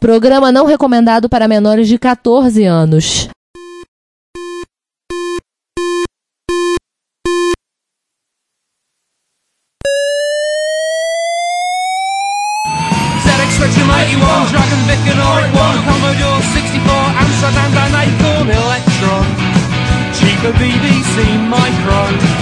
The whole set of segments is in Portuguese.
Programa não recomendado para menores de 14 anos. Dragon Vic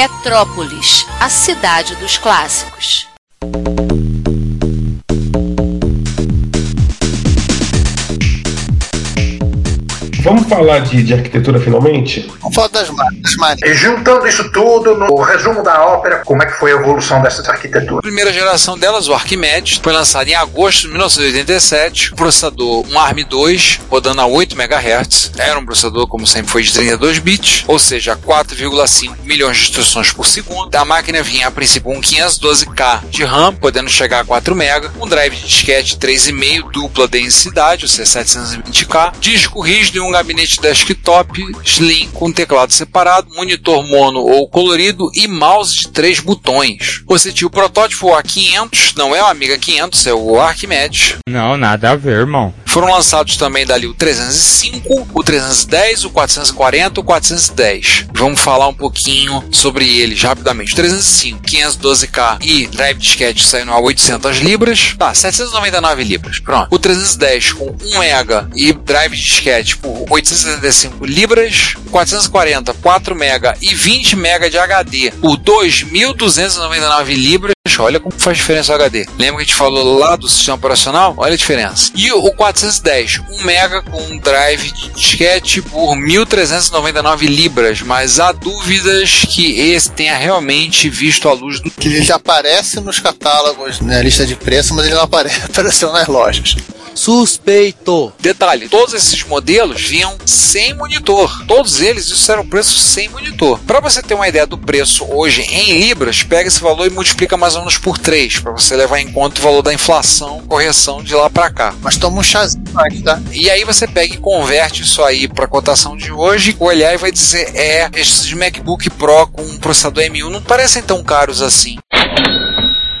Retrópolis, a cidade dos clássicos. Vamos falar de, de arquitetura finalmente? Vamos falar das máquinas. E juntando isso tudo, no resumo da ópera, como é que foi a evolução dessas arquiteturas? A primeira geração delas, o Arquimedes, foi lançado em agosto de 1987. Processador um ARM2, rodando a 8 MHz. Era um processador, como sempre foi, de 32 bits, ou seja, 4,5 milhões de instruções por segundo. A máquina vinha a princípio com 512K de RAM, podendo chegar a 4 MB, um drive de disquete 3,5 dupla densidade, ou seja, 720K, disco rígido e um gabinete desktop slim com teclado separado, monitor mono ou colorido e mouse de três botões. Você tinha o protótipo A500, não é o Amiga 500, é o Arquimedes. Não, nada a ver, irmão. Foram lançados também dali o 305, o 310, o 440 o 410. Vamos falar um pouquinho sobre eles rapidamente. O 305, 512K e drive disquete saindo a 800 libras. Tá, 799 libras. Pronto. O 310 com 1 mega e drive disquete por 875 libras, 440, 4 mega e 20 mega de HD por 2.299 libras. Olha como faz diferença o HD. Lembra que a gente falou lá do sistema operacional? Olha a diferença. E o 410, 1 mega com um drive de disquete por 1.399 libras, mas há dúvidas que esse tenha realmente visto a luz do. Que ele aparece nos catálogos, na lista de preço, mas ele não aparece, apareceu nas lojas. Suspeito. Detalhe: todos esses modelos vinham sem monitor. Todos eles isso era um preço sem monitor. Para você ter uma ideia do preço hoje em libras, pega esse valor e multiplica mais ou menos por 3 para você levar em conta o valor da inflação, correção de lá para cá. Mas toma um chazinho antes, tá? E aí você pega e converte isso aí para cotação de hoje, olhar e vai dizer é esses MacBook Pro com processador M1 não parecem tão caros assim.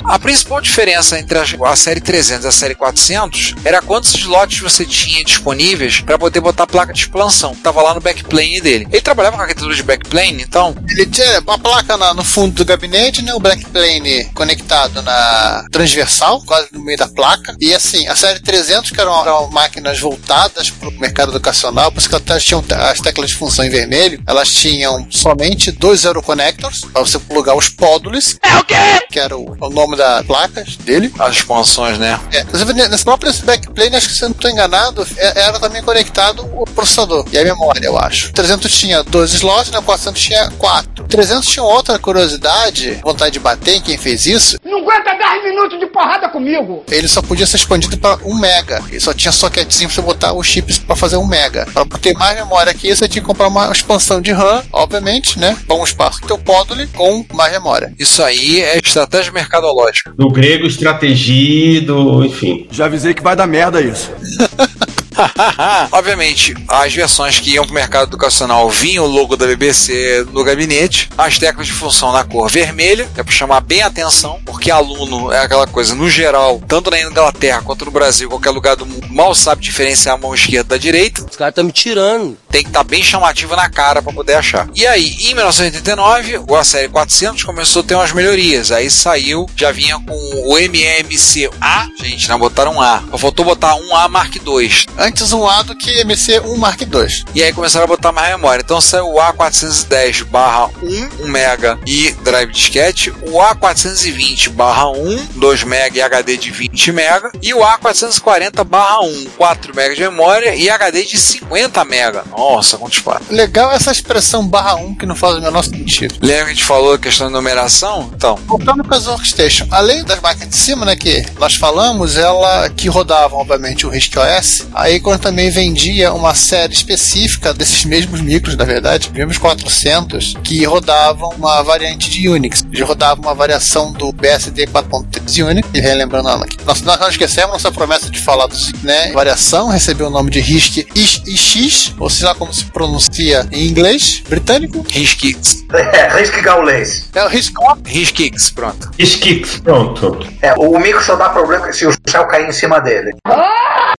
A principal diferença entre a, série 300 e a série 400 era quantos slots você tinha disponíveis para poder botar a placa de expansão. Tava lá no backplane dele. Ele trabalhava com arquitetura de backplane, então. Ele tinha uma placa na, no fundo do gabinete, né? O backplane conectado na transversal, quase no meio da placa. E assim, a série 300, que eram, eram máquinas voltadas para o mercado educacional, por isso que elas tinham as teclas de função em vermelho, elas tinham somente dois Euroconnectors para você plugar os pódulos. É o quê? Que era o, o nome das placas dele. As expansões, né? É, nesse próprio backplane, acho que se eu não estou enganado, é, era também conectado o processador e a memória, eu acho. O 300 tinha dois slots, né? O 400 tinha quatro. O 300 tinha outra curiosidade, vontade de bater em quem fez isso. Não aguenta 10 minutos de porrada comigo! Ele só podia ser expandido para 1 mega. Ele só tinha soquetezinho para você botar os chips para fazer 1 mega. Para ter mais memória que isso, você tinha que comprar uma expansão de RAM, obviamente, né? Bom espaço que teu módulo com mais memória. Isso aí é estratégia mercadológica lógica. Do grego, estratégia, do. enfim. Já avisei que vai dar merda isso. Obviamente, as versões que iam para o mercado educacional vinham o logo da BBC no gabinete, as teclas de função na cor vermelha, é para chamar bem a atenção, porque aluno é aquela coisa, no geral, tanto na Inglaterra quanto no Brasil, qualquer lugar do mundo, mal sabe diferenciar a mão esquerda da direita. Os caras estão me tirando. Tem que estar tá bem chamativo na cara para poder achar. E aí, em 1989, a série 400 começou a ter umas melhorias. Aí saiu, já vinha com o MMC-A, gente, não botaram A. Só faltou botar um A Mark II antes um A do que MC1 Mark II. E aí começaram a botar mais memória. Então saiu o A410 barra 1, 1 mega e drive disquete, o A420 barra 1, 2 mega e HD de 20 mega, e o A440 barra 1, 4 mega de memória e HD de 50 mega. Nossa, quantos quatro. Legal essa expressão barra 1 que não faz o menor sentido. Lembra que a gente falou a questão de numeração? Então. Voltando para as workstation, além das máquinas de cima, né, que nós falamos, ela que rodavam, obviamente, o RISC OS, aí Acorn também vendia uma série específica desses mesmos micros, na verdade, mesmos 400, que rodavam uma variante de Unix. Eles rodavam uma variação do BSD 4.3 Unix, e relembrando aqui. Nós, nós não esquecemos nossa promessa de falar do né, variação, recebeu o nome de RISC IX, ou seja lá como se pronuncia em inglês, britânico. RISC-X. É, risque gaulês. É o RISC RISC-X, pronto. Skix, pronto. É, o micro só dá problema se o céu cair em cima dele.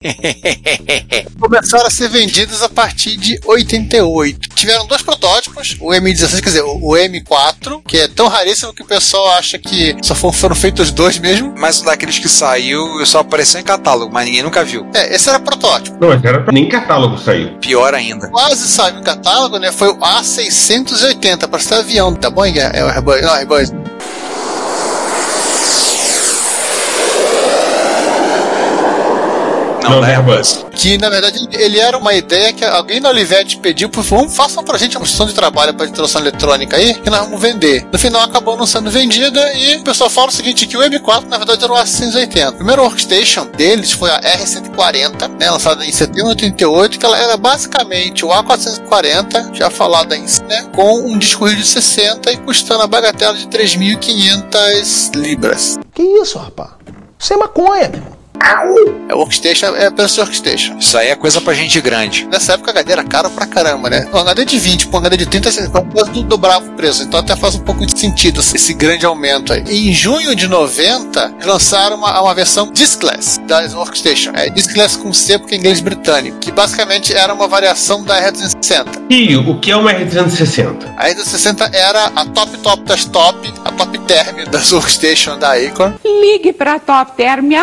começaram a ser vendidos a partir de 88. Tiveram dois protótipos, o M16, quer dizer, o M4, que é tão raríssimo que o pessoal acha que só foram, foram feitos dois mesmo. Mas um daqueles que saiu só apareceu em catálogo, mas ninguém nunca viu. É, esse era protótipo. Não, mas era pra... nem catálogo saiu. Pior ainda. Quase saiu em catálogo, né? Foi o A680, para ser avião da Boeing, é o Airbus, não, Airbus. Não, Não, da da Airbus. Que na verdade ele era uma ideia que alguém na Olivetti pediu, por favor, façam pra gente uma opção de trabalho para introdução eletrônica aí, que nós vamos vender. No final acabou não sendo vendida e o pessoal fala o seguinte: que o M4 na verdade era o A680. O primeiro workstation deles foi a R140, né, lançada em setembro de 88, que ela era basicamente o A440, já falado aí, né, com um disco rígido de 60 e custando a bagatela de 3.500 libras. Que isso, rapaz? Isso é maconha, meu irmão. É workstation, é apenas workstation. Isso aí é coisa pra gente grande. Nessa época a HD era caro pra caramba, né? Um HD de 20, com um HD de 30, você quase do- dobrava o preço. Então até faz um pouco de sentido esse grande aumento aí. Em junho de 90, eles lançaram uma, uma versão Diskless da Workstation. É Diskless com C porque é inglês britânico. Que basicamente era uma variação da R360. E o que é uma R360? A R360 era a top top das top, a top term das Workstation da Acorn. Ligue para Top Term e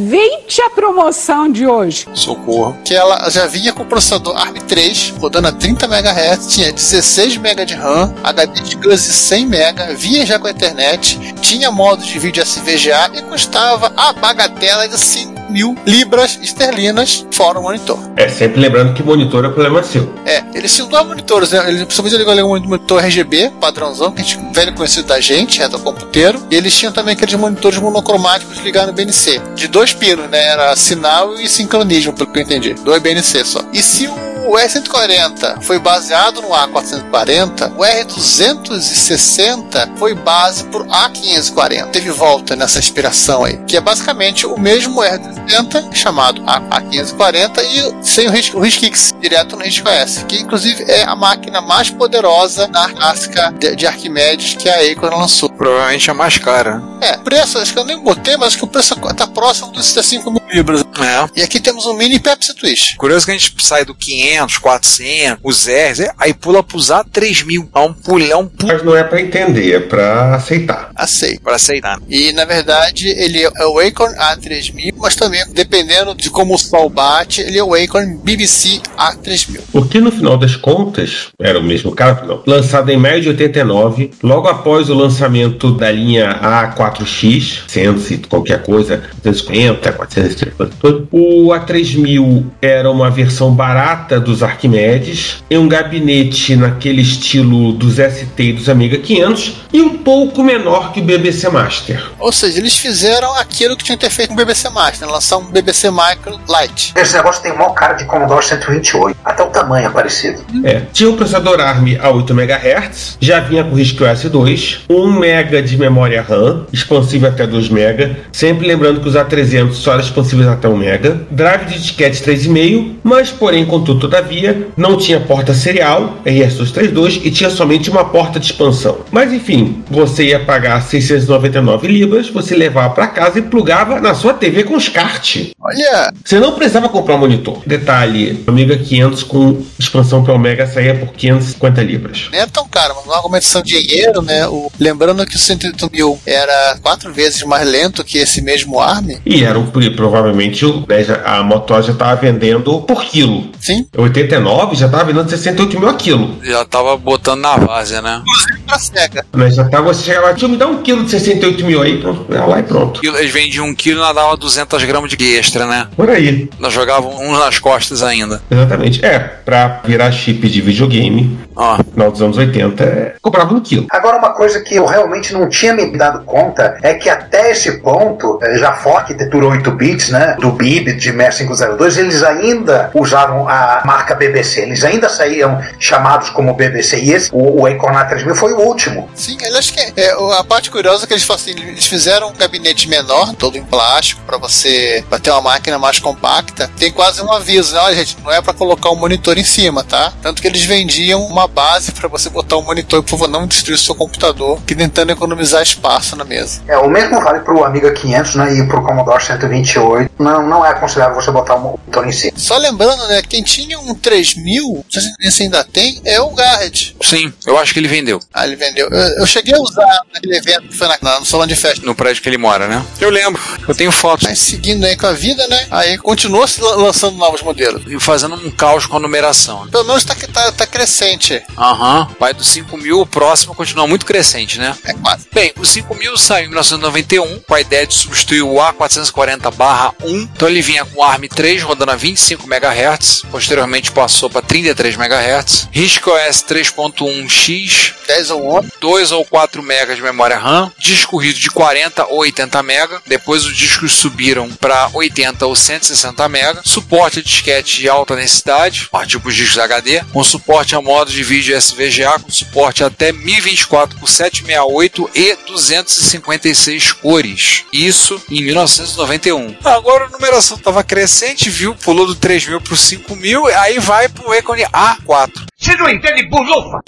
aproveite a promoção de hoje. Socorro. que ela já vinha com o processador ARM3 rodando a 30 MHz, tinha 16 MB de RAM, HD de bus de 100 MB, vinha já com a internet, tinha modo de vídeo SVGA e custava a bagatela de 5 mil libras esterlinas fora o monitor. É, sempre lembrando que monitor é problema seu. É, eles tinham dois monitores, né? Eles, principalmente ele ligou um monitor RGB, padrãozão, que a gente velho conhecido da gente, retrocomputeiro. E eles tinham também aqueles monitores monocromáticos ligados no BNC. De dois pinos, né? Era sinal e sincronismo, pelo que eu entendi. Dois BNC só. E se o R140 foi baseado no A440, o R260 foi base por A540. Teve volta nessa inspiração aí, que é basicamente o mesmo R260 chamado A- A540 e sem o RISC, o RISC-X, direto no RISC-OS, que inclusive é a máquina mais poderosa na clássica de, de Arquimedes que a Acorn lançou. Provavelmente é mais cara. É, preço, acho que eu nem botei, mas acho que o preço tá próximo dos 65 mil libras. É. E aqui temos um mini Pepsi Twist. Curioso que a gente sai do 500, 400, os R's, é, aí pula pro usar 3 mil. É um pulhão pu Mas não é pra entender, é pra aceitar. Aceito. pra aceitar. E na verdade ele é o Acorn A3000, mas também dependendo de como o sol bate, ele é o Acorn BBC A3000. Porque no final das contas, era o mesmo cara, não. Lançado em maio de 89, logo após o lançamento da linha A4X, 100 e qualquer coisa, 250, 450, tudo, o A3000 era uma versão barata dos Arquimedes, em um gabinete naquele estilo dos ST e dos Amiga 500 e um pouco menor que o BBC Master. Ou seja, eles fizeram aquilo que tinham que ter feito com o BBC Master, né? lançar um BBC Micro Lite. Esse negócio tem o maior cara de Commodore 128. Até o tamanho é parecido. É, tinha o processador ARM a 8 MHz, já vinha com RISC OS 2, 1 MB de memória RAM, expansível até 2 MB, sempre lembrando que os A300 só eram expansíveis até 1 MB, drive de disquete 3,5, mas porém, contudo, todavia, não tinha porta serial, RS232, e tinha somente uma porta de expansão. Mas enfim, você ia pagar 699 libras, você levava para casa e plugava na sua TV com SCART. Olha, Você não precisava comprar um monitor. Detalhe, o Amiga 500 com expansão para Omega saía por 550 libras. nem era tão caro, mas uma argumentação de dinheiro, né? O, lembrando que o 108 mil era quatro vezes mais lento que esse mesmo ARM. E era um, provavelmente o- né, a Motor já estava vendendo por quilo. Sim, 89 já estava vendendo 68 mil a quilo. Já tava botando na várzea, né? inclusive pra SEGA. Né, já tava, você chegava, tio, me dá um quilo de 68 mil aí, pronto, lá e pronto. Eles vendiam um quilo e nós dava 200 gramas de extra, né? Por aí, Nós jogavam uns nas costas ainda. exatamente. É, pra virar chip de videogame, Ó, no final dos anos 80, é, comprava no quilo. Agora, uma coisa que eu realmente não tinha me dado conta é que até esse ponto, eh, já fora arquitetura 8 bits, né, do BIB de 6502, eles ainda usavam a marca BBC, eles ainda saíam chamados como BBC, e esse, o, o Acorn A3000 foi o último. Sim, ele acho que é, a parte curiosa é que eles assim, eles fizeram um gabinete menor, todo em plástico, para você pra ter uma máquina mais compacta. Tem quase um aviso, né? olha gente, não é para colocar um monitor em cima, tá? Tanto que eles vendiam uma base para você botar um monitor, por favor, não destruir o seu computador, que tentando economizar espaço na mesa. É, o mesmo vale pro Amiga 500, né, e pro Commodore 128. Não, não é aconselhável você botar um monitor em cima. Só lembrando, né, quem tinha um 3000, não sei se ainda tem, é o Garrett. Sim, eu acho que ele vendeu. Ah, ele vendeu. Eu, eu cheguei a usar naquele evento que foi na, na- no salão de festa. No prédio que ele mora, né? Eu lembro. Eu tenho fotos. Mas seguindo aí com a vida, né? Aí continuou se lan- lançando novos modelos. E fazendo um caos com a numeração. Pelo menos tá, tá, tá crescente. Aham. Vai do 5000, o próximo continua muito crescente, né? É quase. Bem, o 5000 saiu em 1991 com a ideia de substituir o A440-1. Então ele vinha com o ARM3 rodando a 25 MHz, posteriormente passou para 33 MHz. RISC OS 3.1x, 10 ou 11. 2 ou 4 MB de memória RAM, disco rígido de 40 ou 80 MB, depois os discos subiram para 80 ou 160 MB, suporte a disquete de alta densidade, tipo os discos HD, com suporte a modo de vídeo SVGA, com suporte até 1024 por 768 e 256 cores. Isso em 1991. Agora a numeração estava crescente, viu? Pulou do 3000 para o 5000, aí vai para o ícone A4.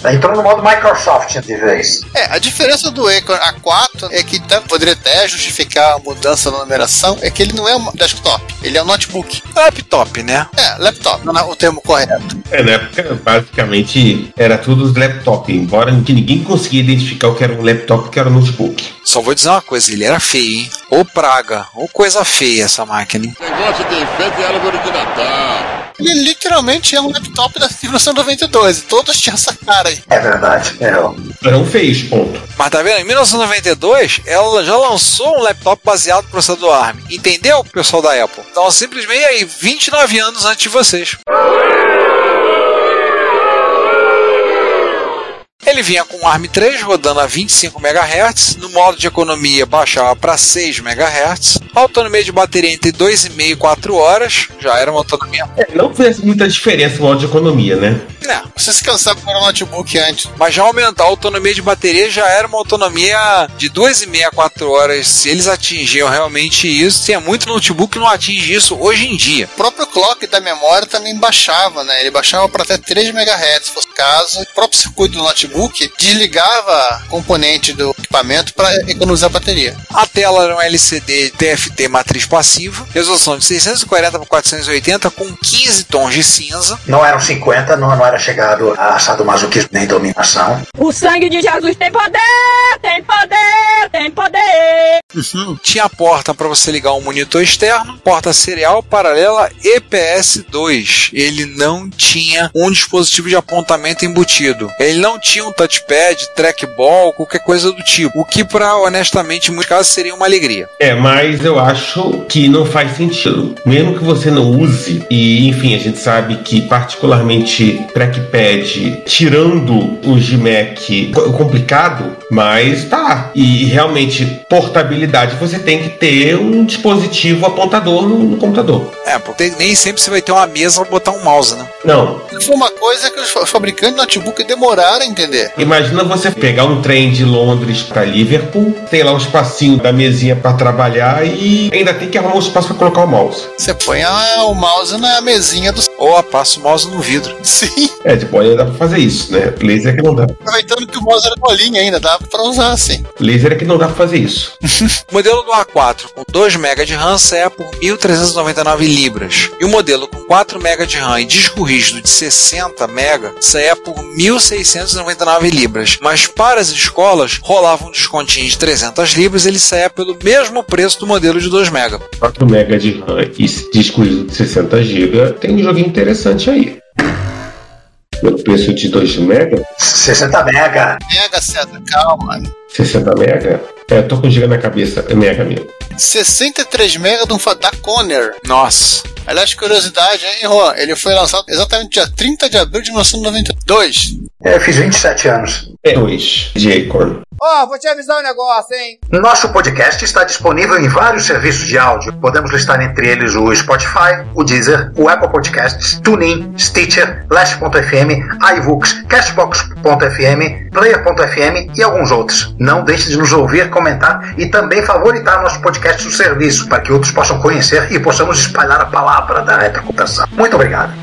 Entrou no modo Microsoft de vez. É, a diferença do Acorn A4 é que tá, poderia até justificar a mudança na numeração, é que ele não é um desktop, ele é um notebook. Laptop, né? É, laptop, não é o termo correto. É, na época, basicamente, era tudo os laptop, embora que ninguém conseguia identificar o que era um laptop e o que era um notebook. Só vou dizer uma coisa, ele era feio, hein? Ô praga, ô coisa feia essa máquina, hein? Ele literalmente é um laptop da 1992, e todos tinham essa cara aí. É verdade. É. Eram feios, ponto. Mas tá vendo? Em 1992, ela já lançou um laptop baseado no processador ARM. Entendeu, pessoal da Apple? Então, simplesmente aí, 29 anos antes de vocês. Ele vinha com um ARM 3 rodando a 25 MHz, no modo de economia baixava para 6 MHz, autonomia de bateria entre 2,5 e 4 horas, já era uma autonomia. É, não fez muita diferença no modo de economia, né? Não, Você se cansava com o notebook antes. mas já aumentar a autonomia de bateria já era uma autonomia de 2,5 a 4 horas. Se eles atingiam realmente isso, tinha muito notebook que não atinge isso hoje em dia. O próprio clock da memória também baixava, né? Ele baixava para até 3 MHz, se fosse o caso. O próprio circuito do notebook desligava componente do equipamento para economizar bateria. A tela era um LCD TFT matriz passiva, resolução de 640 por 480 com 15 tons de cinza. Não eram 50, não, não era chegado a sadomasoquismo nem dominação. O sangue de Jesus tem poder, tem poder, tem poder. Tinha a porta para você ligar um monitor externo, porta serial paralela EPS2. Ele não tinha um dispositivo de apontamento embutido. Ele não tinha um touchpad, trackball, qualquer coisa do tipo. O que, para honestamente, em muitos casos, seria uma alegria. É, mas eu acho que não faz sentido. Mesmo que você não use, e enfim, a gente sabe que particularmente trackpad, tirando os de Mac, é complicado, mas tá. E realmente, portabilidade, você tem que ter um dispositivo apontador no, no computador. É, porque nem sempre você vai ter uma mesa para botar um mouse, né? Não. Foi uma coisa que os fa- fabricantes de notebook demoraram a entender. Imagina você pegar um trem de Londres para Liverpool, tem lá um espacinho da mesinha para trabalhar e ainda tem que arrumar um espaço para colocar o mouse. Você põe o mouse na mesinha do. Ou a passa o mouse no vidro. Sim. É, de boa dá para fazer isso, né? Laser é que não dá. Aproveitando que o mouse era bolinha ainda, dava pra usar assim. Laser é que não dá para fazer isso. O modelo do A4 com 2 MB de RAM sai por 1.399 libras. E o modelo com 4 MB de RAM e disco rígido de 60 MB saia por 1.699 libras. Mas para as escolas rolava um descontinho de 300 libras, ele saia pelo mesmo preço do modelo de 2 MB. 4 MB de RAM e disco de 60 GB, tem um joguinho interessante aí. Pelo preço de 2 MB, 60 mega. Mega César, calma. 60 MB, é, eu tô com giga na cabeça, é mega mesmo. 63 MB de um da Conner. Nossa, Aliás, curiosidade, hein, Juan? Ele foi lançado exatamente dia 30 de abril de 1992. É, eu fiz 27 anos. É 2 de Acorn. Ó, oh, vou te avisar um negócio, hein? Nosso podcast está disponível em vários serviços de áudio. Podemos listar entre eles o Spotify, o Deezer, o Apple Podcasts, TuneIn, Stitcher, Last.fm, iVoox, Cashbox.fm, Player.fm e alguns outros. Não deixe de nos ouvir, comentar e também favoritar nosso podcast no serviço para que outros possam conhecer e possamos espalhar a palavra da retrocomputação. Muito obrigado.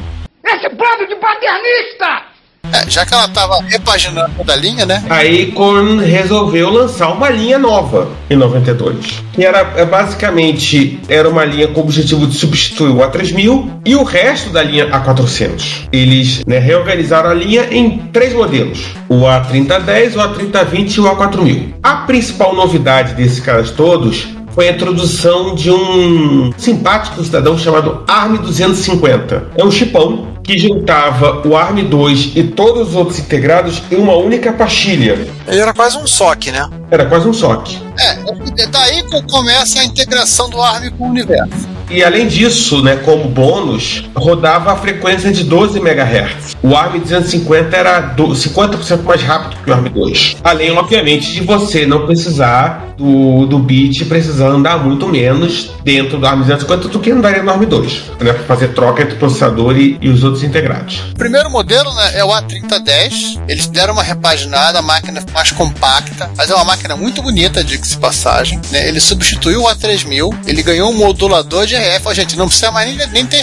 Esse bando de paternista! É, já que ela estava repaginando da linha, né? A Acorn resolveu lançar uma linha nova em 92. Que era é, basicamente era uma linha com o objetivo de substituir o A3000 e o resto da linha A400. Eles né, reorganizaram a linha em três modelos: o A3010, o A3020 e o A4000. A principal novidade desses caras todos foi a introdução de um simpático cidadão chamado ARM 250. É um chipão que juntava o ARM2 e todos os outros integrados em uma única pastilha. Ele era quase um SOC, né? Era quase um SOC. É, daí que começa a integração do ARM com o universo. E além disso, né, como bônus, rodava a frequência de 12 MHz. O ARM 250 era 50% mais rápido que o ARM 2. Além, obviamente, de você não precisar do, do bit precisar andar muito menos dentro do ARM 250 do que andaria no ARM 2, né, para fazer troca entre o processador e, e, os outros integrados. O primeiro modelo né, é o A3010. Eles deram uma repaginada, a máquina mais compacta, mas é uma máquina muito bonita, diga-se passagem. Né? Ele substituiu o A3000, ele ganhou um modulador de RF. Ó, gente, não precisa mais nem, nem ter.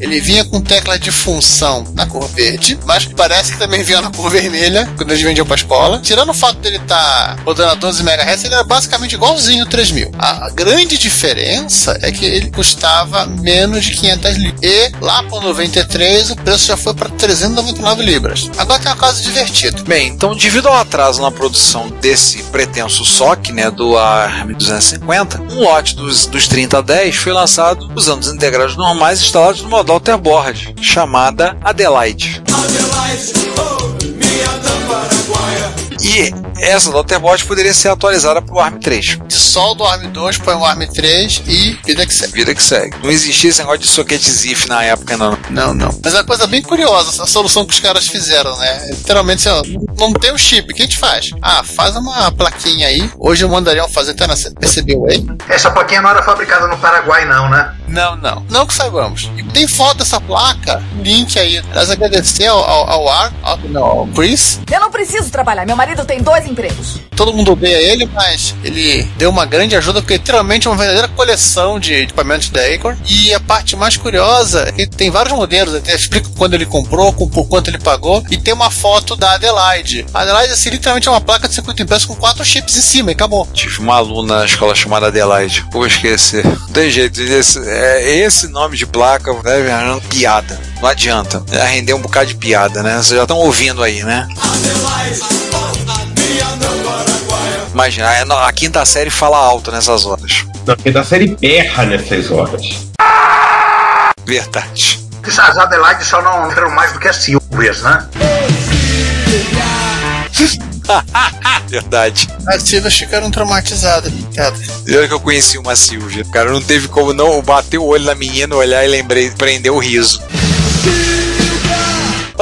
Ele vinha com tecla de função na cor verde, mas parece que também vinha na cor vermelha, quando eles vendiam para escola. Tirando o fato dele estar tá rodando a 12 MHz, ele era basicamente igualzinho o 3000. A grande diferença é que ele custava menos de 500 libras. E lá para 93 o preço já foi para 399 libras. Agora tem uma coisa divertida. Bem, então devido ao atraso na produção desse pretenso SOC, né, do ARM 250, um lote dos, dos 3010 foi lançado usando os integrados normais instalados no modo Alterboard, chamada Adelaide. Adelaide oh, e essa Daughterboard poderia ser atualizada para o ARM 3. Dissolve o ARM 2, põe o ARM 3 e vida que segue. Vida que segue. Não existia esse negócio de socket ZIF na época, não. Não, não. Mas é uma coisa bem curiosa, a solução que os caras fizeram, né? Literalmente, assim, não tem o chip, o que a gente faz? Ah, faz uma plaquinha aí. Hoje mandariam fazer até na PCBWay. Essa plaquinha não era fabricada no Paraguai, não, né? Não, não. Não que saibamos. E tem foto dessa placa, link aí. Nós agradecer ao, ao, ao Ar, ao, ao Chris. Eu não preciso trabalhar, meu marido tem dois empregos. Todo mundo odeia ele, mas ele deu uma grande ajuda, porque literalmente é uma verdadeira coleção de equipamentos da Acorn. E a parte mais curiosa é que tem vários modelos, até explica quando ele comprou, com, por quanto ele pagou, e tem uma foto da Adelaide. A Adelaide, assim, literalmente é uma placa de circuito impresso com quatro chips em cima e acabou. Tive uma aluna na escola chamada Adelaide, vou esquecer. Não tem jeito, esse, é, esse nome de placa deve né, piada. Não adianta. Já render um bocado de piada, né? Vocês já estão ouvindo aí, né? Imagina, a quinta série fala alto nessas horas. A quinta série berra nessas horas. Verdade. As Adelaide só não eram mais do que as Silvias, né? Verdade. As Silvias ficaram traumatizadas, cara. Eu que eu conheci uma Silvia. Cara, não teve como não bater o olho na menina, olhar e lembrei, prender o riso.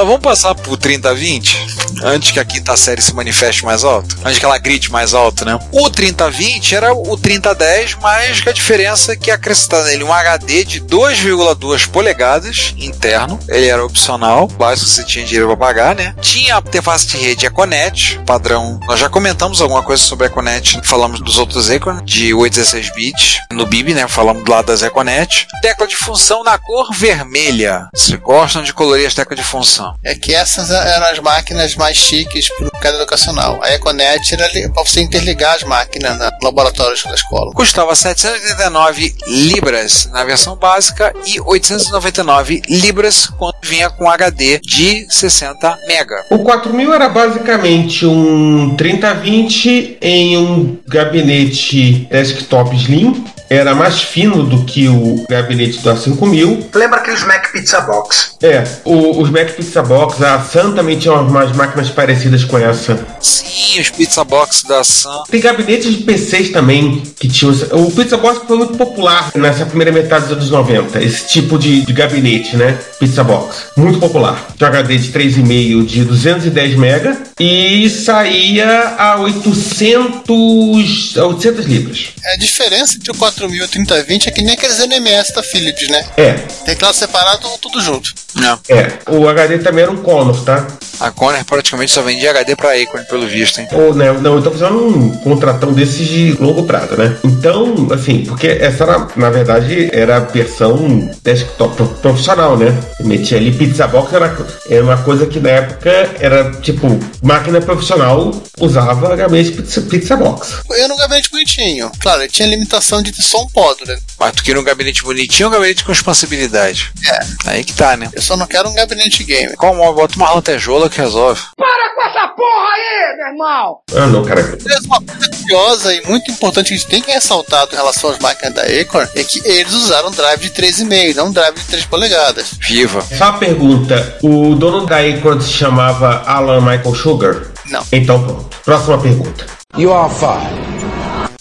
Vamos passar pro 3020? antes que a quinta série se manifeste mais alto, antes que ela grite mais alto, né? O 3020 era o 3010, mas que a diferença é que acrescentava nele um HD de 2,2 polegadas interno, ele era opcional, básico você tinha dinheiro para pagar, né? Tinha a interface de rede Econet, padrão. Nós já comentamos alguma coisa sobre a Econet, falamos dos outros Econ de 816 bits no BIB, né? Falamos do lado das Econet. Tecla de função na cor vermelha. Se gostam de colorir as teclas de função. É que essas eram as máquinas mais mais chiques para o mercado educacional. A Econet era para você interligar as máquinas no laboratório da escola. Custava 789 libras na versão básica e 899 libras quando vinha com HD de 60 mega. O 4000 era basicamente um 3020 em um gabinete desktop slim era mais fino do que o gabinete do A5000. Lembra aqueles Mac Pizza Box? É, o, os Mac Pizza Box, a Sun também tinha umas máquinas parecidas com essa Sim, os pizza box da Sam. Tem gabinetes de PCs também que tinham. O Pizza Box foi muito popular nessa primeira metade dos anos 90. Esse tipo de, de gabinete, né? Pizza Box. Muito popular. Tinha um HD de 3,5 de 210 MB e saía a 800, a 800 libras. É, A diferença entre o 4000 e o 3020 é que nem aqueles NMS da Philips, né? É, Teclado separado ou tudo junto. Não. é. O HD também era um Conor, tá? A Conner praticamente só vendia HD pra Acorn, pelo visto, hein? Ou, né, não, eu tô fazendo um contratão desses de longo prazo, né? Então, assim, porque essa era, na verdade, era a versão desktop pro- profissional, né? Eu metia ali pizza box, era, era uma coisa que na época era tipo, máquina profissional usava gabinete pizza, pizza box. Eu era um gabinete bonitinho. Claro, ele tinha limitação de ter só um pódio, né? Mas tu queria um gabinete bonitinho ou um gabinete com expansibilidade? É. Aí que tá, né? Eu só não quero um gabinete game. Qual móvel? Bota uma lantejola que resolve. Para com essa porra aí, meu irmão! Ah, não, cara. Uma coisa curiosa e muito importante que a gente tem que ressaltar em relação às máquinas da Acorn é que eles usaram drive de 3,5, não drive de 3 polegadas. Viva. Só uma pergunta: o dono da Acorn se chamava Alan Michael Sugar? Não. Então pronto. Próxima pergunta. You are fired.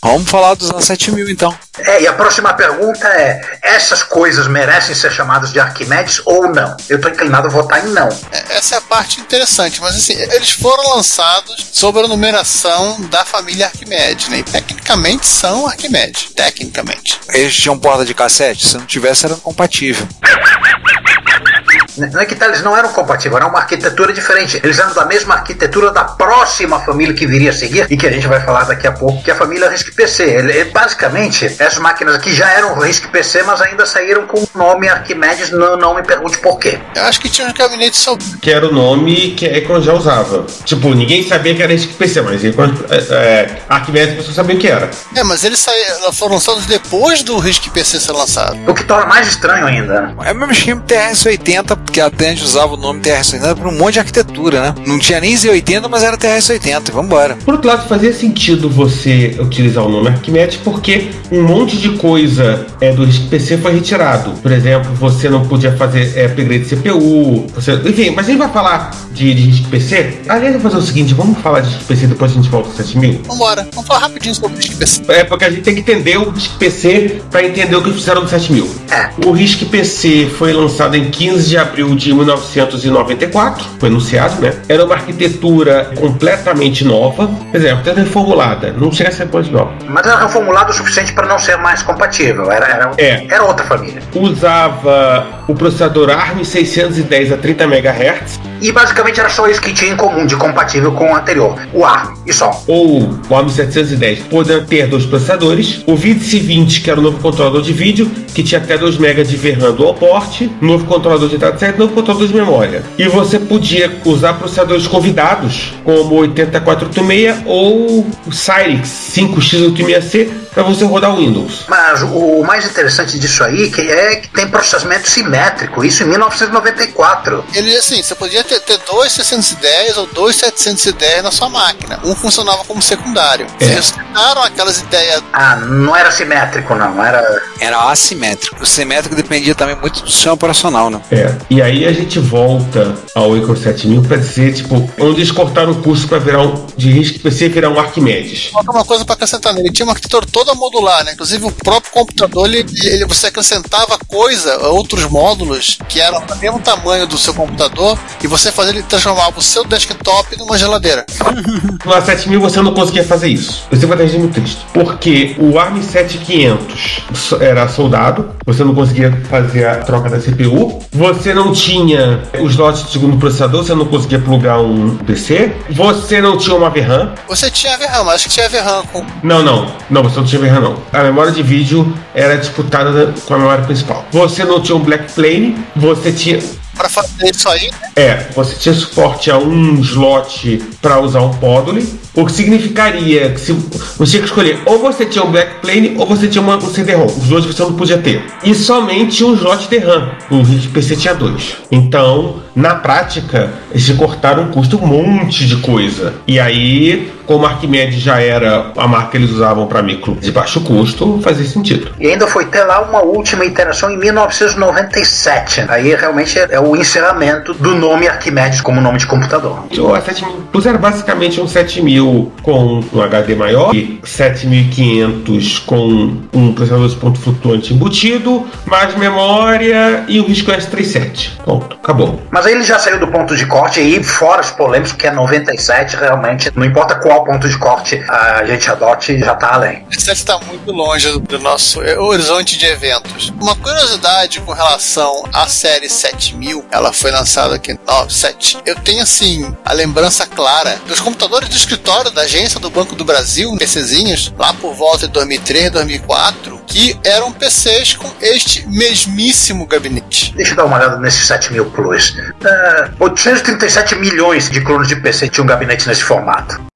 Vamos falar dos A7000 então. É, e a próxima pergunta é: essas coisas merecem ser chamadas de Arquimedes ou não? Eu tô inclinado a votar em não. É, Essa é a parte interessante, mas assim, eles foram lançados sob a numeração da família Arquimedes, né? E tecnicamente são Arquimedes, tecnicamente. Eles tinham porta de cassete? Se não tivesse, era compatível. Não é que tá, eles não eram compatíveis, era uma arquitetura diferente. Eles eram da mesma arquitetura da próxima família que viria a seguir e que a gente vai falar daqui a pouco, que é a família RISC PC. Ele, ele, basicamente, essas máquinas aqui já eram RISC PC, mas ainda saíram com o nome Arquimedes, não, não me pergunte por quê. Eu acho que tinha uns gabinetes só. Que era o nome que a Acorn já usava. Tipo, ninguém sabia que era esse PC, mas Acorn, é, é, Arquimedes, pessoas sabiam o que era. É, mas eles saíram, foram lançados depois do RISC PC ser lançado. O que torna mais estranho ainda. né? É o mesmo esquema TRS-80, porque até a gente usava o nome TRS-80 para um monte de arquitetura, né? Não tinha nem Z80, mas era TRS-80. Vambora. Por outro lado, fazia sentido você utilizar o nome Arquimedes porque um monte de coisa é, do PC foi retirado. Por exemplo, você não podia fazer é, upgrade de CPU. Você, enfim, mas a gente vai falar de, de RISC PC. Aliás, eu vou fazer o seguinte: vamos falar de RISC PC depois a gente volta ao 7000. Vambora, vamos falar rapidinho sobre o RISC PC. É porque a gente tem que entender o RISC PC para entender o que fizeram do 7000. É. O RISC PC foi lançado em 15 de abril de 1994, foi anunciado, né? Era uma arquitetura completamente nova, quer dizer, até reformulada, não chega a ser depois nova. Mas era reformulado o suficiente para não ser mais compatível. Era, era, É. era outra família. Usava o processador ARM 610 a 30 MHz E basicamente era só isso que tinha em comum de compatível com o anterior. O ARM, e só. ou o ARM 710 podendo ter dois processadores, o VIDC 20 que era o novo controlador de vídeo, que tinha até 2 MB de VRAM dual port, novo controlador de dataset, novo controlador de memória. E você podia usar processadores convidados, como o 8486 ou o Cyrix 5x86C para você rodar o Windows. Mas o mais interessante disso aí que é que tem processamento simétrico, isso em 1994. Ele, assim, você podia ter, ter dois 610 ou dois 710 na sua máquina. Um funcionava como secundário. É. Eles tiraram aquelas ideias. Ah, não era simétrico, não. Era. Era assimétrico. O simétrico dependia também muito do sistema operacional, né? É. E aí a gente volta ao Acorn 7000 para dizer, tipo, onde eles cortaram o custo para virar um de risco PC virar um Arquimedes. Falta uma coisa para acrescentar nele. Ele tinha uma arquitetura toda modular, né? Inclusive o próprio computador, ele, ele- você acrescentava coisa, outros módulos que eram do mesmo tamanho do seu computador e você fazia ele transformava o seu desktop numa geladeira. No A7000 você não conseguia fazer isso. Você vai estar muito triste. Porque o ARM 7500 so- era soldado, você não conseguia fazer a troca da CPU, você não tinha os slots de segundo processador, você não conseguia plugar um PC, você não tinha uma VRAM. Você tinha VRAM, mas acho que tinha VRAM com. Não, não, não, você não tinha VRAM não. A memória de vídeo era disputada com a memória principal. Você não tinha um Blackplane, você tinha Para fazer isso aí, né? é, você tinha suporte a um slot para usar um Podole, o que significaria que se você tinha que escolher ou você tinha um Backplane ou você tinha uma, um CD-ROM. Os dois você não podia ter. E somente um slot de RAM. O PC tinha dois. Então, na prática, eles cortaram um custo um monte de coisa. E aí como Arquimedes já era a marca que eles usavam para micro de baixo custo, fazia sentido. E ainda foi ter lá uma última interação em 1997. Aí realmente é o encerramento do nome Arquimedes como nome de computador. O A7000 Plus era basicamente um 7000 com um HD maior e 7500 com um processador de ponto flutuante embutido, mais memória e um risco S37. Ponto, acabou. Mas aí ele já saiu do ponto de corte aí, fora os polêmicos, que é 97, realmente, não importa qual ponto de corte a gente adote, já tá além. Esse está muito longe do nosso horizonte de eventos. Uma curiosidade com relação à série 7000, ela foi lançada aqui em 97. Eu tenho assim a lembrança clara dos computadores de escritório da agência do Banco do Brasil, PCzinhos, lá por volta de 2003, 2004, que eram PCs com este mesmíssimo gabinete. Deixa eu dar uma olhada nesse 7000 Plus. Uh, 837 milhões de clones de PC tinham um gabinete nesse formato.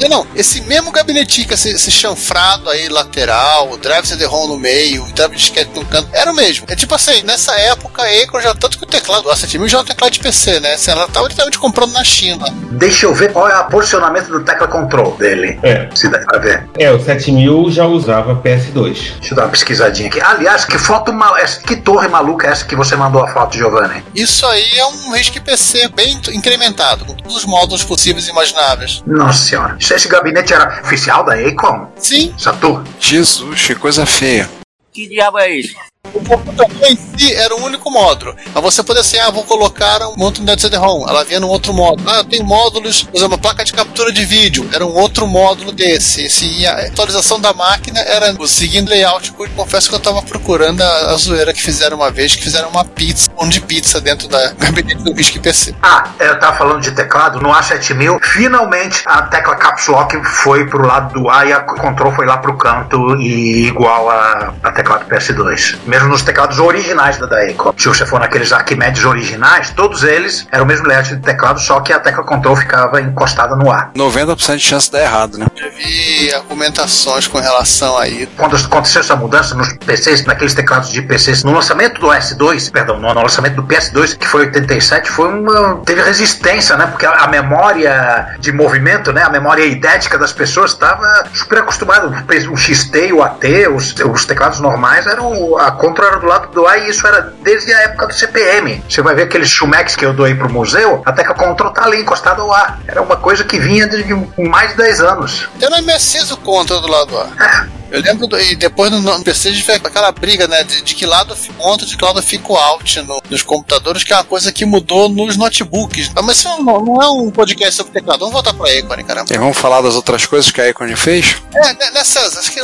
Não, não, esse mesmo gabinetinho, esse, esse chanfrado aí lateral, o drive CD-ROM no meio, o drive disquete no canto, era o mesmo. É tipo assim, nessa época a Acron já, tanto que o teclado, a 7000 já é um teclado de PC, né? Assim, ela tava literalmente comprando na China. Deixa eu ver qual é o posicionamento do tecla control dele. É. Se dá pra ver. É, o 7000 já usava PS2. Deixa eu dar uma pesquisadinha aqui. Aliás, que foto mal... que torre maluca é essa que você mandou a foto, Giovanni? Isso aí é um RISC PC bem incrementado, com todos os módulos possíveis e imagináveis. Nossa senhora. Esse gabinete era oficial da Acom? Sim. Saturno? Jesus, que coisa feia. Que diabo é isso? O computador em si era um único módulo. Mas você podia assim, ah, vou colocar um monte de CD-ROM. Ela vinha num outro módulo. Ah, tem módulos, por exemplo, placa de captura de vídeo. Era um outro módulo desse. Esse, a atualização da máquina era seguindo layout. Eu confesso que eu estava procurando a, a, zoeira que fizeram uma vez, que fizeram uma pizza, um de pizza dentro da gabinete do RISC PC. Ah, eu tava falando de teclado, no A7000, finalmente a tecla Caps Lock foi pro lado do A e a Control foi lá pro canto e igual a, a teclado PS2 mesmo nos teclados originais da Daeco. Se você for naqueles Arquimedes originais, todos eles eram o mesmo layout de teclado, só que a tecla control ficava encostada no ar. 90% de chance de dar errado, né? Eu vi argumentações com relação a isso. Quando aconteceu essa mudança nos PCs, naqueles teclados de PCs, no lançamento do S2, perdão, no, no lançamento do PS2, que foi 87, foi uma teve resistência, né? Porque a, a memória de movimento, né, a memória idética das pessoas estava super acostumada. O XT, o AT, os, os teclados normais eram a Control era do lado do A e isso era desde a época do CPM. Você vai ver aqueles Chumex que eu doei pro museu, até que a Control tá ali encostada ao A. Era uma coisa que vinha de mais de 10 anos. Eu não MSX o Control do lado do A. Eu lembro, do, e depois no, no PC a gente vê aquela briga, né, de, de que lado fica on, de que lado fica o out no, nos computadores, que é uma coisa que mudou nos notebooks. Mas isso não, não é um podcast sobre teclado. Vamos voltar pra Econ, caramba. E vamos falar das outras coisas que a Econ fez? É, nessas, acho que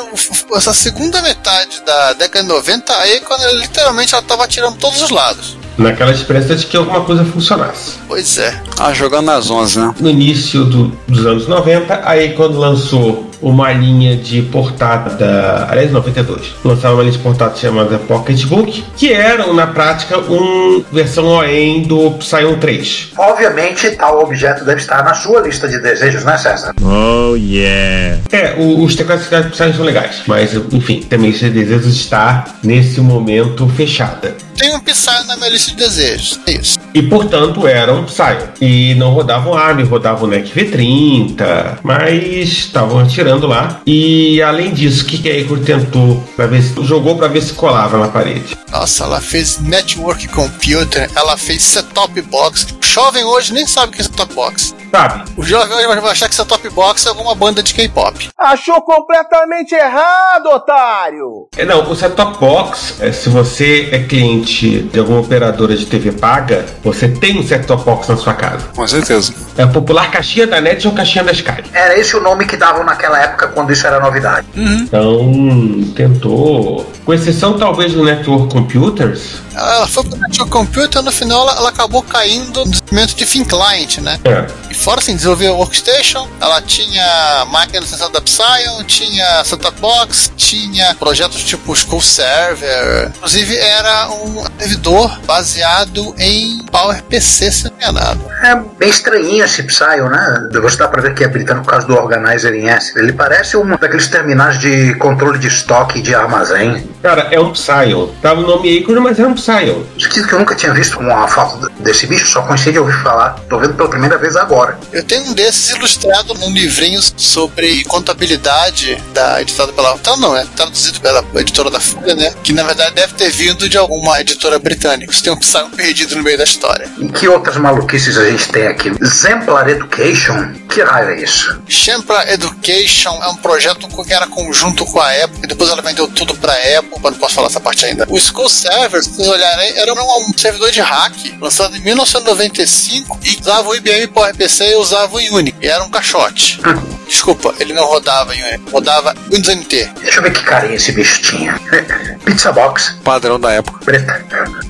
essa segunda metade da década de 90, a Econ, literalmente, ela tava tirando todos os lados naquela esperança de que alguma coisa funcionasse. Pois é. Ah, jogando nas 11, né? No início do, dos anos 90, aí quando lançou uma linha de portada, aliás, 92, lançava uma linha de portada chamada Pocketbook, que eram, na prática, uma versão OEM do Psion 3. Obviamente, tal objeto deve estar na sua lista de desejos, né, César? Oh, yeah! É, o, os teclados de Psion são legais, mas, enfim, também esse desejo está, nesse momento, fechada. Tem um Psy na minha lista de desejos, é isso. E, portanto, eram Psy. E não rodavam ARM, rodavam NEC V30, mas estavam atirando lá. E, além disso, o que, que a Icor tentou? Pra ver se, jogou para ver se colava na parede. Nossa, ela fez Network Computer, ela fez Set-Top Box. O jovem hoje nem sabe o que é Set-Top Box. Sabe? O jovem hoje vai achar que Set-Top Box é alguma banda de K-pop. Achou completamente errado, otário! É, não, o Set-Top Box, é, se você é cliente de alguma operadora de TV paga, você tem um set-top box na sua casa. Com certeza. É a popular caixinha da NET ou caixinha da Sky. Era esse o nome que davam naquela época quando isso era novidade. Uhum. Então, tentou. Com exceção talvez do Network Computers. Ela foi pro Network Computer no final ela, ela acabou caindo no desenvolvimento de Thin Client, né? É. E fora assim, desenvolveu Workstation, ela tinha máquina licenciada da Psyon, tinha Setup Box, tinha projetos tipo School Server. Inclusive era um servidor baseado em PowerPC, se não me engano. É bem estranhinho esse Psyon, né? Você dá pra ver que é britânico por causa do Organizer em S. Ele parece um daqueles terminais de controle de estoque de armazém. Cara, é um Psyon. Tava o nome Acorn, mas era um Psyon. Esquisito que eu nunca tinha visto uma foto desse bicho, só conheci de ouvir falar. Tô vendo pela primeira vez agora. Eu tenho um desses ilustrado num livrinho sobre contabilidade da editada pela. Então não, é traduzido pela editora da Folha, né? Que na verdade deve ter vindo de alguma editora britânica. Você tem um Psyon perdido no meio da história. E que outras maluquices a gente tem aqui? Exemplar Education? Que raio é isso? Shempra Education é um projeto que era conjunto com a Apple, e depois ela vendeu tudo pra Apple, mas não posso falar essa parte ainda. O School Server, se vocês olharem, era um servidor de hack, lançado em 1995, e usava o IBM PowerPC e usava o Unix, e era um caixote. Desculpa, ele não rodava em Unix, rodava Windows NT. Deixa eu ver que carinha esse bicho tinha. Pizza Box. Padrão da época.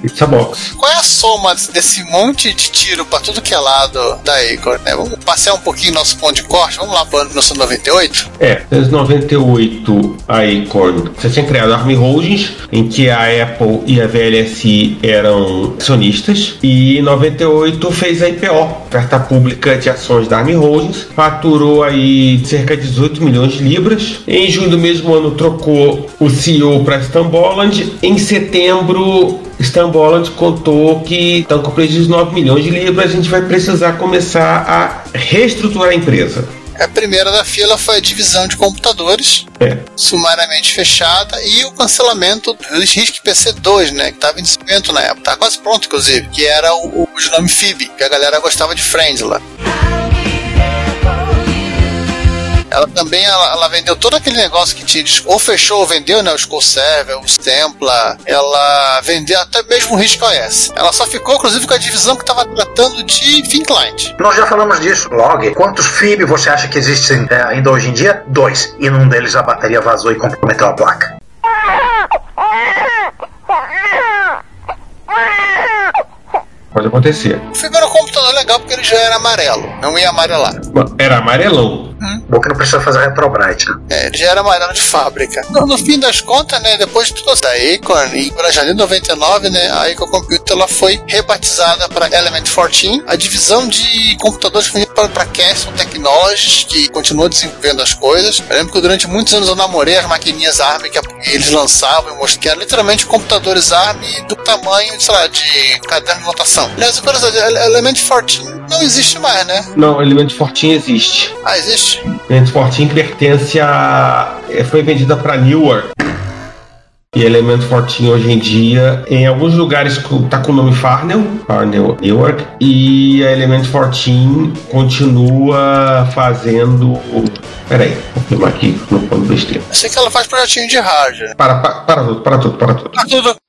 Pizza Box. Qual é a soma desse monte de tiro pra tudo que é lado da Acorn? Né? Vamos passear um pouquinho nosso ponto de corte, vamos lá para 1998? É, desde 98 a Acorn. Você tinha criado a Army Holdings, em que a Apple e a VLSI eram acionistas, e em 98 fez a IPO, oferta pública de ações da Army Holdings, faturou aí cerca de 18 milhões de libras. Em junho do mesmo ano trocou o CEO para Stamboland. Em setembro Stamboland contou que estão com prejuízo de 9 milhões de libras, a gente vai precisar começar a reestruturar a empresa. A primeira da fila foi a divisão de computadores, É. sumariamente fechada, e o cancelamento do RISC PC2, né? Que estava em desenvolvimento na época. Tá quase pronto, inclusive, que era o, o de nome FIB, que a galera gostava de Friends lá. Ela também ela, ela vendeu todo aquele negócio que tinha, ou fechou ou vendeu, né? O Skull Server, o Templar, ela vendeu até mesmo o RISC OS. Ela só ficou, inclusive, com a divisão que estava tratando de Thin Client. Nós já falamos disso, log. Quantos FIB você acha que existem é, ainda hoje em dia? Dois. E num deles a bateria vazou e comprometeu a placa. Pode acontecer. O FIB era um computador legal porque ele já era amarelo, não ia amarelar. Era amarelão. Bom que não precisa fazer retrobrite, né? É, ele já era amarelo de fábrica. No, no fim das contas, né, depois de tudo da Acorn, e para janeiro de 99, né, a Acorn Computer ela foi rebatizada para Element 14, a divisão de computadores foi para Castle Technologies, que continua desenvolvendo as coisas. Eu lembro que durante muitos anos eu namorei as maquininhas ARM que eles lançavam, eu mostrei que eram literalmente computadores ARM do tamanho, sei lá, de caderno de notação. Aliás, a curiosidade, Element 14 não existe mais, né? Não, Element Fortin existe. Ah, existe? Element Fortin pertence a. é, Foi vendida para Newark. E Element Fortin hoje em dia, em alguns lugares tá com o nome Farnell, Farnell Newark, e a Element Fortin continua fazendo. Peraí, vou filmar aqui, não pode besteira. Eu sei que ela faz projetinho de hardware. Para, para, para tudo, para tudo, para tudo. Tá tudo.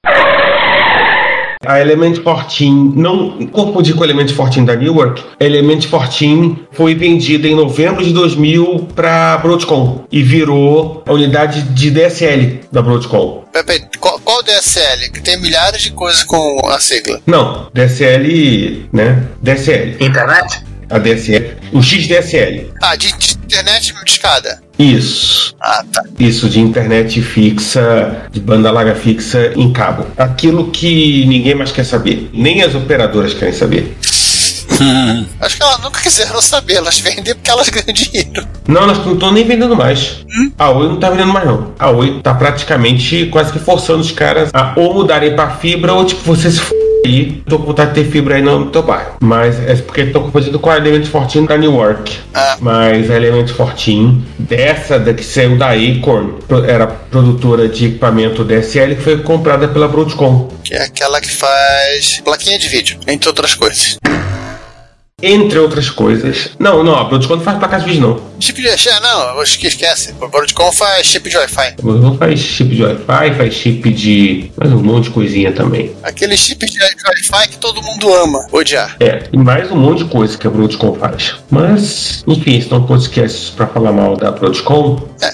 A Element 14 não confundir com a Element 14 da Newark. A Element 14 foi vendida em novembro de 2000 para Broadcom e virou a unidade de DSL da Broadcom. Pepe, qual, qual DSL? Que tem milhares de coisas com a sigla. Não, DSL, né? DSL. Internet? A DSL. O XDSL. Ah, de, de internet de escada. Isso. Ah, tá. Isso de internet fixa, de banda larga fixa em cabo. Aquilo que ninguém mais quer saber. Nem as operadoras querem saber. Acho que elas nunca quiseram saber, elas vendem porque elas ganham dinheiro. Não, elas não estão nem vendendo mais. A Oi não tá vendendo mais, não. A Oi tá praticamente quase que forçando os caras a ou mudarem pra fibra ou tipo, você se f aí. Tô com vontade de ter fibra aí no teu bairro. Mas é porque estão confundindo com a Element 14 da Newark. Ah. Mas a Element 14, dessa da que saiu da Acorn, era produtora de equipamento DSL que foi comprada pela Broadcom. Que é aquela que faz plaquinha de vídeo, entre outras coisas. Entre outras coisas. Não, não, a Broadcom não faz placas de vídeo, não. Chip de não, acho que esquece. O Broadcom faz chip de Wi-Fi. Broadcom faz chip de Wi-Fi, faz chip de. mais um monte de coisinha também. Aquele chip de Wi-Fi que todo mundo ama odiar. É, e mais um monte de coisa que a Broadcom faz. Mas, enfim, esse não é um podcast pra falar mal da Broadcom. É,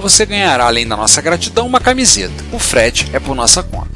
você ganhará, além da nossa gratidão, uma camiseta. O frete é por nossa conta.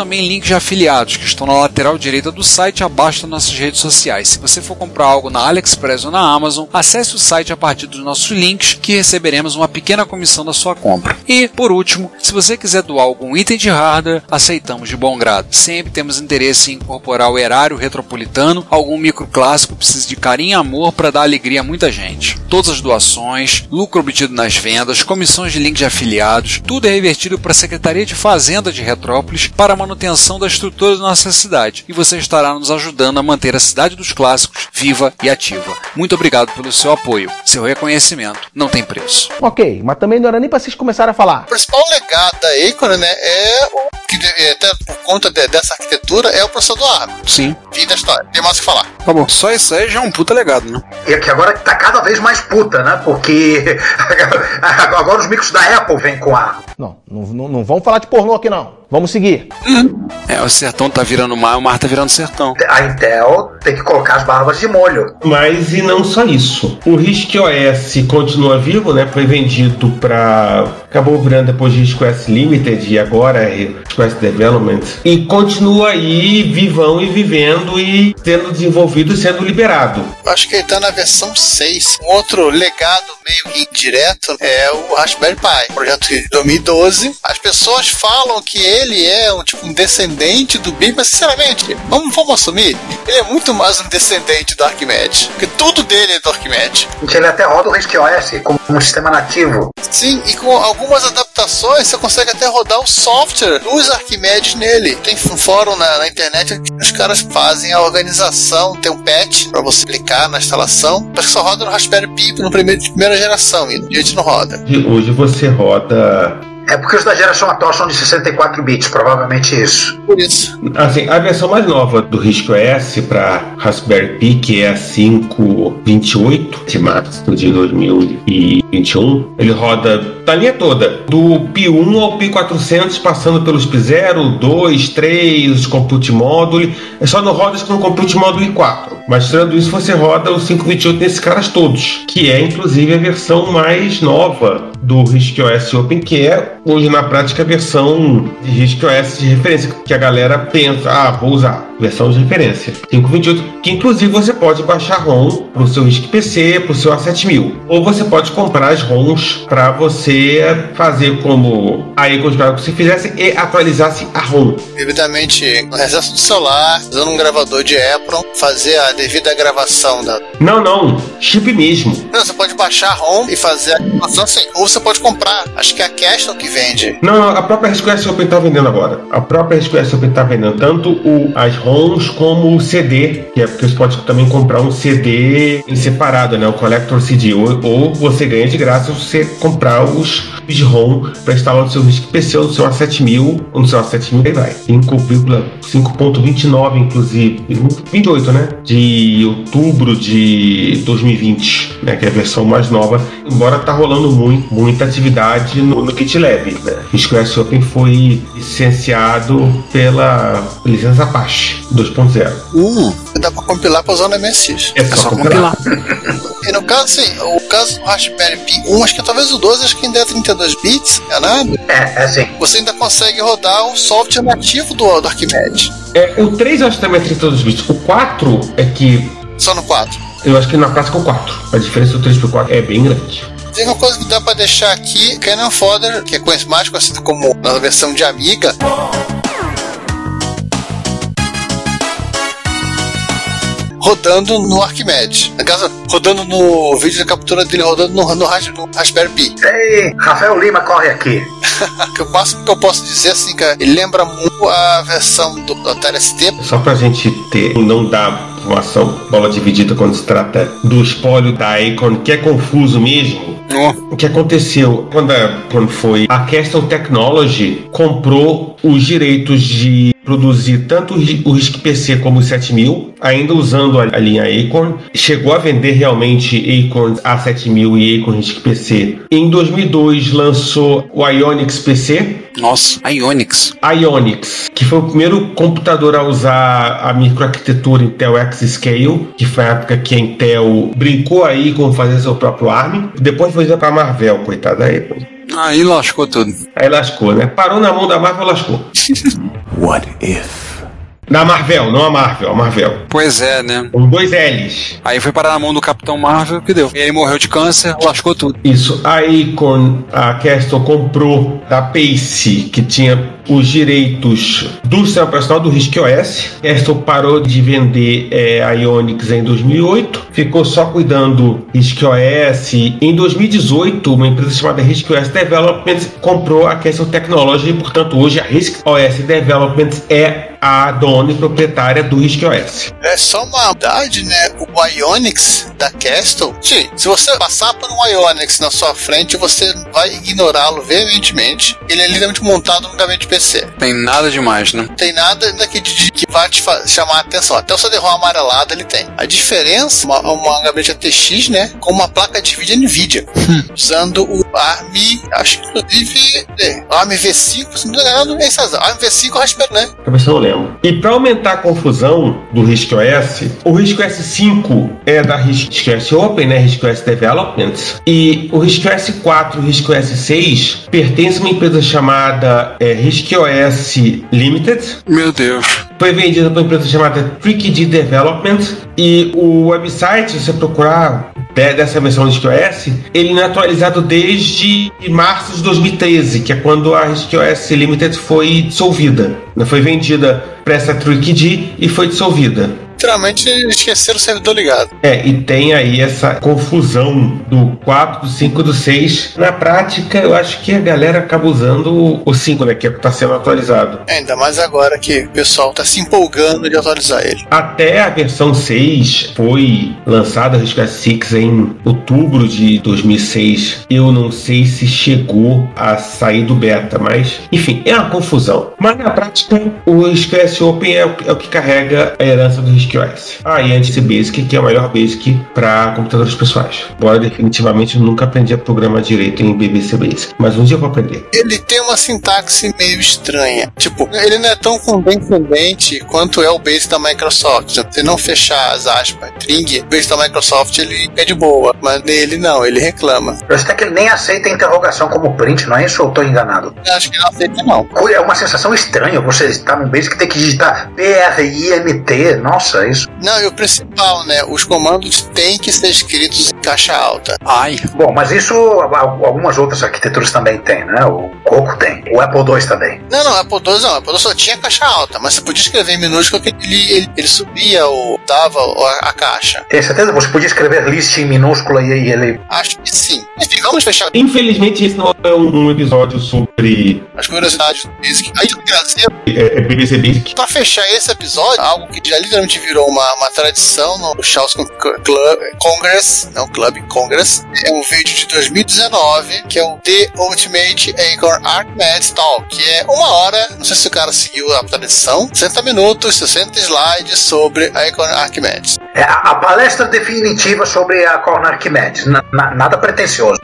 também links de afiliados que estão na lateral direita do site abaixo das nossas redes sociais. Se você for comprar algo na AliExpress ou na Amazon, acesse o site a partir dos nossos links que receberemos uma pequena comissão da sua compra. E, por último, se você quiser doar algum item de hardware, aceitamos de bom grado. Sempre temos interesse em incorporar o erário retropolitano, algum microclássico precisa de carinho e amor para dar alegria a muita gente. Todas as doações, lucro obtido nas vendas, comissões de link de afiliados, tudo é revertido para a Secretaria de Fazenda de Retrópolis para a manutenção da estrutura da nossa cidade. E você estará nos ajudando a manter a cidade dos clássicos viva e ativa. Muito obrigado pelo seu apoio. Seu reconhecimento não tem preço. Ok, mas também não era nem pra vocês começarem a falar. O principal legado da Acorn, né, é o que é, até por conta de- dessa arquitetura é o processador ARM. Sim. Fim da história. Tem mais o que falar. Tá bom. Só isso aí já é um puta legado, né? E que agora tá cada vez mais puta, né? Porque agora os micros da Apple vêm com a. Não, não, não, não vamos falar de pornô aqui não. Vamos seguir. É, o sertão tá virando mar, o mar tá virando sertão. A Intel tem que colocar as barbas de molho. Mas e não só isso. O RISC OS continua vivo, né? Foi vendido para acabou virando depois RISC OS Limited e agora OS Development e continua aí vivão e vivendo e sendo desenvolvido e sendo liberado. Acho que ele tá na versão 6. Um outro legado meio que indireto é o Raspberry Pi, projeto de 2012. As pessoas falam que ele é um tipo um descendente do BIP, mas sinceramente, vamos, vamos assumir, ele é muito mais um descendente do Arquimedes, porque tudo dele é do Arquimedes. Gente, Ele até roda o RISC OS como um sistema nativo. Sim, e com algumas adaptações você consegue até rodar o software dos Arquimedes nele. Tem um fórum na, na internet que os caras fazem a organização, tem um patch para você clicar na instalação, mas só roda no Raspberry Pi no primeiro, de primeira geração, e diante não roda. Hoje você roda É porque os da geração atual são de 64 bits, provavelmente isso. Por isso. Assim, a versão mais nova do RISC OS para Raspberry Pi, que é a 528 de março de 2021, ele roda a linha toda, do Pi 1 ao Pi 400, passando pelos Pi 0, 2, 3, os Compute Module. É só não roda com o Compute Module 4. Mas tirando isso, você roda o 528 nesses caras todos, que é inclusive a versão mais nova do RISC OS Open, que é hoje na prática a versão de RISC OS de referência, que a galera pensa, ah, vou usar, versão de referência. 528, que inclusive você pode baixar ROM para o seu RISC PC, para o seu A7000. Ou você pode comprar as ROMs para você fazer como a Ecos você fizesse e atualizasse a ROM. Devidamente no recesso do celular, usando um gravador de Apple, fazer a devida gravação da. Não, não, chip mesmo. Não, você pode baixar a ROM e fazer a gravação assim. Ou você pode comprar. Acho que é a Castle que vende. Não, não, a própria RSQS Open está vendendo agora. A própria RSQS Open está vendendo tanto o, as ROMs como o CD, que é porque você pode também comprar um CD em separado, né? O Collector CD. Ou, ou você ganha de graça se você comprar os de ROM para instalar no seu RISC PC ou no seu A7000, ou no seu A7000, aí vai. 5,5.29, inclusive. 28, né? De outubro de 2020, né? Que é a versão mais nova. Embora tá rolando muito, muita atividade no, no GitLab, né? O SQS Open foi licenciado pela licença Apache 2.0. Uh, dá pra compilar pra usar no MSX. É só compilar. E no caso, assim, o caso do Raspberry Pi 1, acho que talvez o 12, acho que ainda é 32 bits, é nada? É, é assim. Você ainda consegue rodar o software nativo do, do Arquimedes. É, o 3 eu acho que também é 32 bits. O 4 é que. Só no 4. Eu acho que na prática é o 4. A diferença do 3 pro 4 é bem grande. Tem uma coisa que dá pra deixar aqui: Cannon Fodder, que é conhecido- mais conhecido como na versão de Amiga. Rodando no Arquimedes. No caso, rodando no vídeo da captura dele, rodando no, no, no Raspberry Pi. Ei, Rafael Lima corre aqui. Que o máximo que eu posso dizer assim, cara, ele lembra muito a versão do, do Atari ST. Só pra gente ter, não dar informação, bola dividida quando se trata do espólio da Acorn, que é confuso mesmo. O que aconteceu quando, quando foi a Castle Technology comprou os direitos de produzir tanto o ri- o RISC PC como o 7000, ainda usando a, linha Acorn, chegou a vender realmente Acorn A7000 e Acorn RISC PC. Em 2002 lançou o Ionix PC, Nossa, Ionix. Ionix, que foi o primeiro computador a usar a microarquitetura Intel X-Scale, que foi a época que a Intel brincou aí com fazer seu próprio ARM. Depois foi para a Marvel, coitada. Aí, Aí lascou tudo. aí lascou, né? Parou na mão da Marvel, lascou. What if? Na Marvel, não a Marvel, a Marvel. Pois é, né? Com dois L's. Aí foi parar na mão do Capitão Marvel, que deu. Ele morreu de câncer, lascou tudo. Isso, a Acorn, a Castle comprou da Pace, que tinha os direitos do sistema operacional do RISC OS. Castle parou de vender é, a Ionix em 2008, ficou só cuidando RISC OS. Em 2018, uma empresa chamada RISC OS Development comprou a Castle Technology, portanto, hoje a RISC OS Development é a dona e proprietária do OS. É só uma verdade, né? O Ionix da Castle. Sim, se você passar por um Ionix na sua frente, você vai ignorá-lo veementemente. Ele é literalmente montado no gabinete PC. Tem nada demais, né? Não tem nada daqui de, que vai te chamar a atenção. Até o CD-ROM amarelado ele tem. A diferença, uma, uma gabinete ATX, né? Com uma placa de vídeo NVIDIA. Usando o ARM, acho que inclusive, é, o ARM V5, se não me engano, é isso, ARM V5 Raspberry, né? Cabeça eu não lembro. E para aumentar a confusão do RISC OS, o RISC OS 5 é da RISC OS Open, né? RISC OS Development. E o RISC OS 4 e o RISC OS 6 pertencem a uma empresa chamada é, RISC OS Limited. Meu Deus. Foi vendida para uma empresa chamada TrickD Development. E o website, se você procurar de- dessa versão do RISC OS, ele não é atualizado desde março de 2013, que é quando a RISC OS Limited foi dissolvida. Né? Foi vendida para essa TrickD e foi dissolvida. Literalmente esqueceram o servidor ligado. É, e tem aí essa confusão do 4, do 5 do 6. Na prática, eu acho que a galera acaba usando o- o 5, né? Que é está sendo atualizado. Ainda mais agora que o pessoal tá se empolgando de atualizar ele. Até a versão 6 foi lançada, a RISC 6 em outubro de 2006. Eu não sei se chegou a sair do beta, mas enfim, é uma confusão. Mas na prática, o RISC OS Open é o, é o que carrega a herança do RISC OS. Ah, e antes Basic, que é o melhor Basic para computadores pessoais. Embora definitivamente eu nunca aprendi a programar direito em BBC Basic, mas um dia eu vou aprender. Ele tem uma sintaxe meio estranha. Tipo, ele não é tão condescendente quanto é o base da Microsoft. Se você não fechar as aspas, string, o base da Microsoft ele é de boa. Mas nele não, ele reclama. Eu acho que ele nem aceita interrogação como print, não é isso? Ou eu tô enganado? Eu acho que não aceita, não. É uma sensação estranha você estar num basic e ter que digitar P-R-I-M-T. Nossa, isso. Não, e o principal, né? Os comandos têm que ser escritos em caixa alta. Ai. Bom, mas isso al- algumas outras arquiteturas também tem, né? O Coco tem. O Apple II também. Não, não, Apple II não. Apple II só tinha caixa alta, mas você podia escrever em minúsculo que ele, ele, ele subia ou dava a, a caixa. Tem certeza? Você podia escrever list em minúscula e, e ele. Acho que sim. Enfim, vamos fechar Infelizmente, esse não é um, episódio sobre as curiosidades do Basic. Aí dizer, é, é BBC Basic. pra fechar esse episódio, algo que já literalmente virou uma, uma tradição no Charles Club Congress, não Club Congress, é um vídeo de 2019, que é o The Ultimate Acorn Archimedes Talk, que é uma hora, não sei se o cara seguiu a tradição, 60 minutos, 60 slides sobre Acorn Archimedes. É a, palestra definitiva sobre a Corn Archimedes. Na- na- nada pretensioso.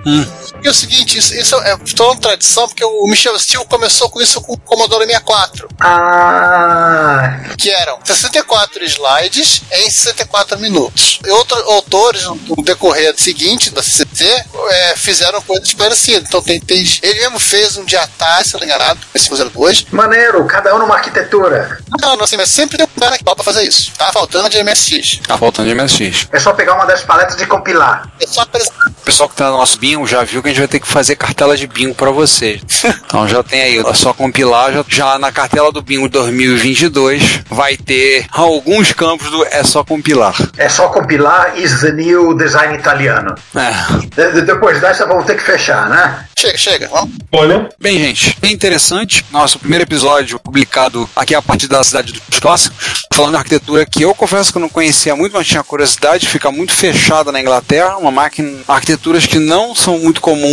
E é o seguinte, isso, isso é toda uma tradição, porque o Michel Steele começou com isso com o Commodore 64. Ah. Que eram 64 slides em 64 minutos. E outros autores, no decorrer seguinte da CCC, é, fizeram coisas parecidas. Então tem, tem- ele mesmo fez um de atalho, se não me enganado, esse 02. Maneiro, cada um numa arquitetura. Não, não, assim, mas sempre deu cara que topa fazer isso. Tá faltando de MSX. Tá faltando de MSX. É só pegar uma das paletas e compilar. É só apresentar. O pessoal que tá no nosso bingo já viu que a gente vai ter que fazer cartela de bingo pra vocês. então já tem aí, é só compilar. Já, já na cartela do bingo 2022 vai ter alguns campos do é só compilar. É só compilar is the new design italiano. É. De- depois dessa vamos ter que fechar, né? Chega, chega. Vamos. Olha, Bem, gente, bem interessante. Nosso primeiro episódio publicado aqui a partir da cidade dos clássicos, falando de arquitetura que eu confesso que eu não conhecia muito, mas tinha curiosidade. Fica muito fechada na Inglaterra, uma máquina, arquiteturas que não são muito comuns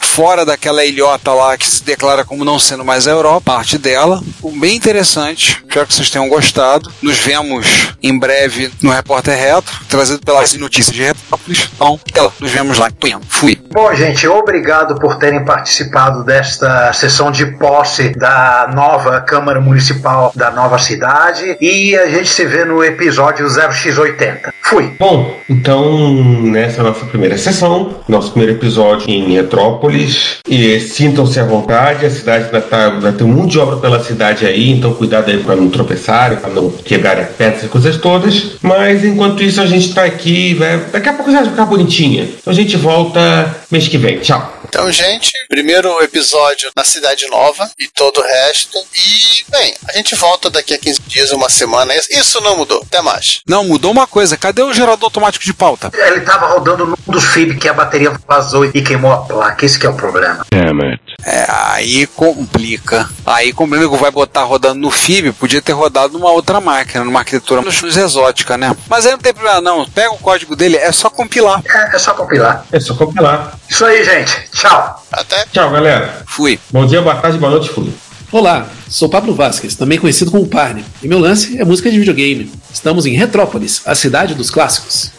fora daquela ilhota lá que se declara como não sendo mais a Europa, parte dela. Bem interessante. Espero que vocês tenham gostado. Nos vemos em breve no Repórter Retro, trazido pelas notícias de Retrópolis. Então, nos vemos lá. Fui. Bom, gente, obrigado por terem participado desta sessão de posse da nova Câmara Municipal da nova cidade e a gente se vê no episódio 0x80. Fui. Bom, então nessa é a nossa primeira sessão, nosso primeiro episódio em Retrópolis. E sintam-se à vontade, a cidade ainda, tá, ainda tem um monte de obra pela cidade aí, então cuidado aí para não tropeçarem, para não quebrarem as pedras e coisas todas. Mas enquanto isso a gente tá aqui, vai, daqui a pouco já vai ficar bonitinha. Então a gente volta mês que vem. Tchau. Então, gente, primeiro episódio na Cidade Nova e todo o resto. E, bem, a gente volta daqui a 15 dias, uma semana. Isso não mudou. Até mais. Não, mudou uma coisa. Cadê o gerador automático de pauta? Ele tava rodando num dos FIB que a bateria vazou e queimou a placa. Esse que é o problema. Damn it. É, aí complica. Aí complica que vai botar rodando no FIB, podia ter rodado numa outra máquina, numa arquitetura mais exótica, né? Mas aí não tem problema não. Pega o código dele, é só compilar. É, é só compilar. É só compilar. Isso aí, gente. Tchau. Até. Tchau, galera. Fui. Bom dia, boa tarde, boa noite, fui. Olá, sou Pablo Vasquez, também conhecido como Parne, e meu lance é música de videogame. Estamos em Retrópolis, a cidade dos clássicos.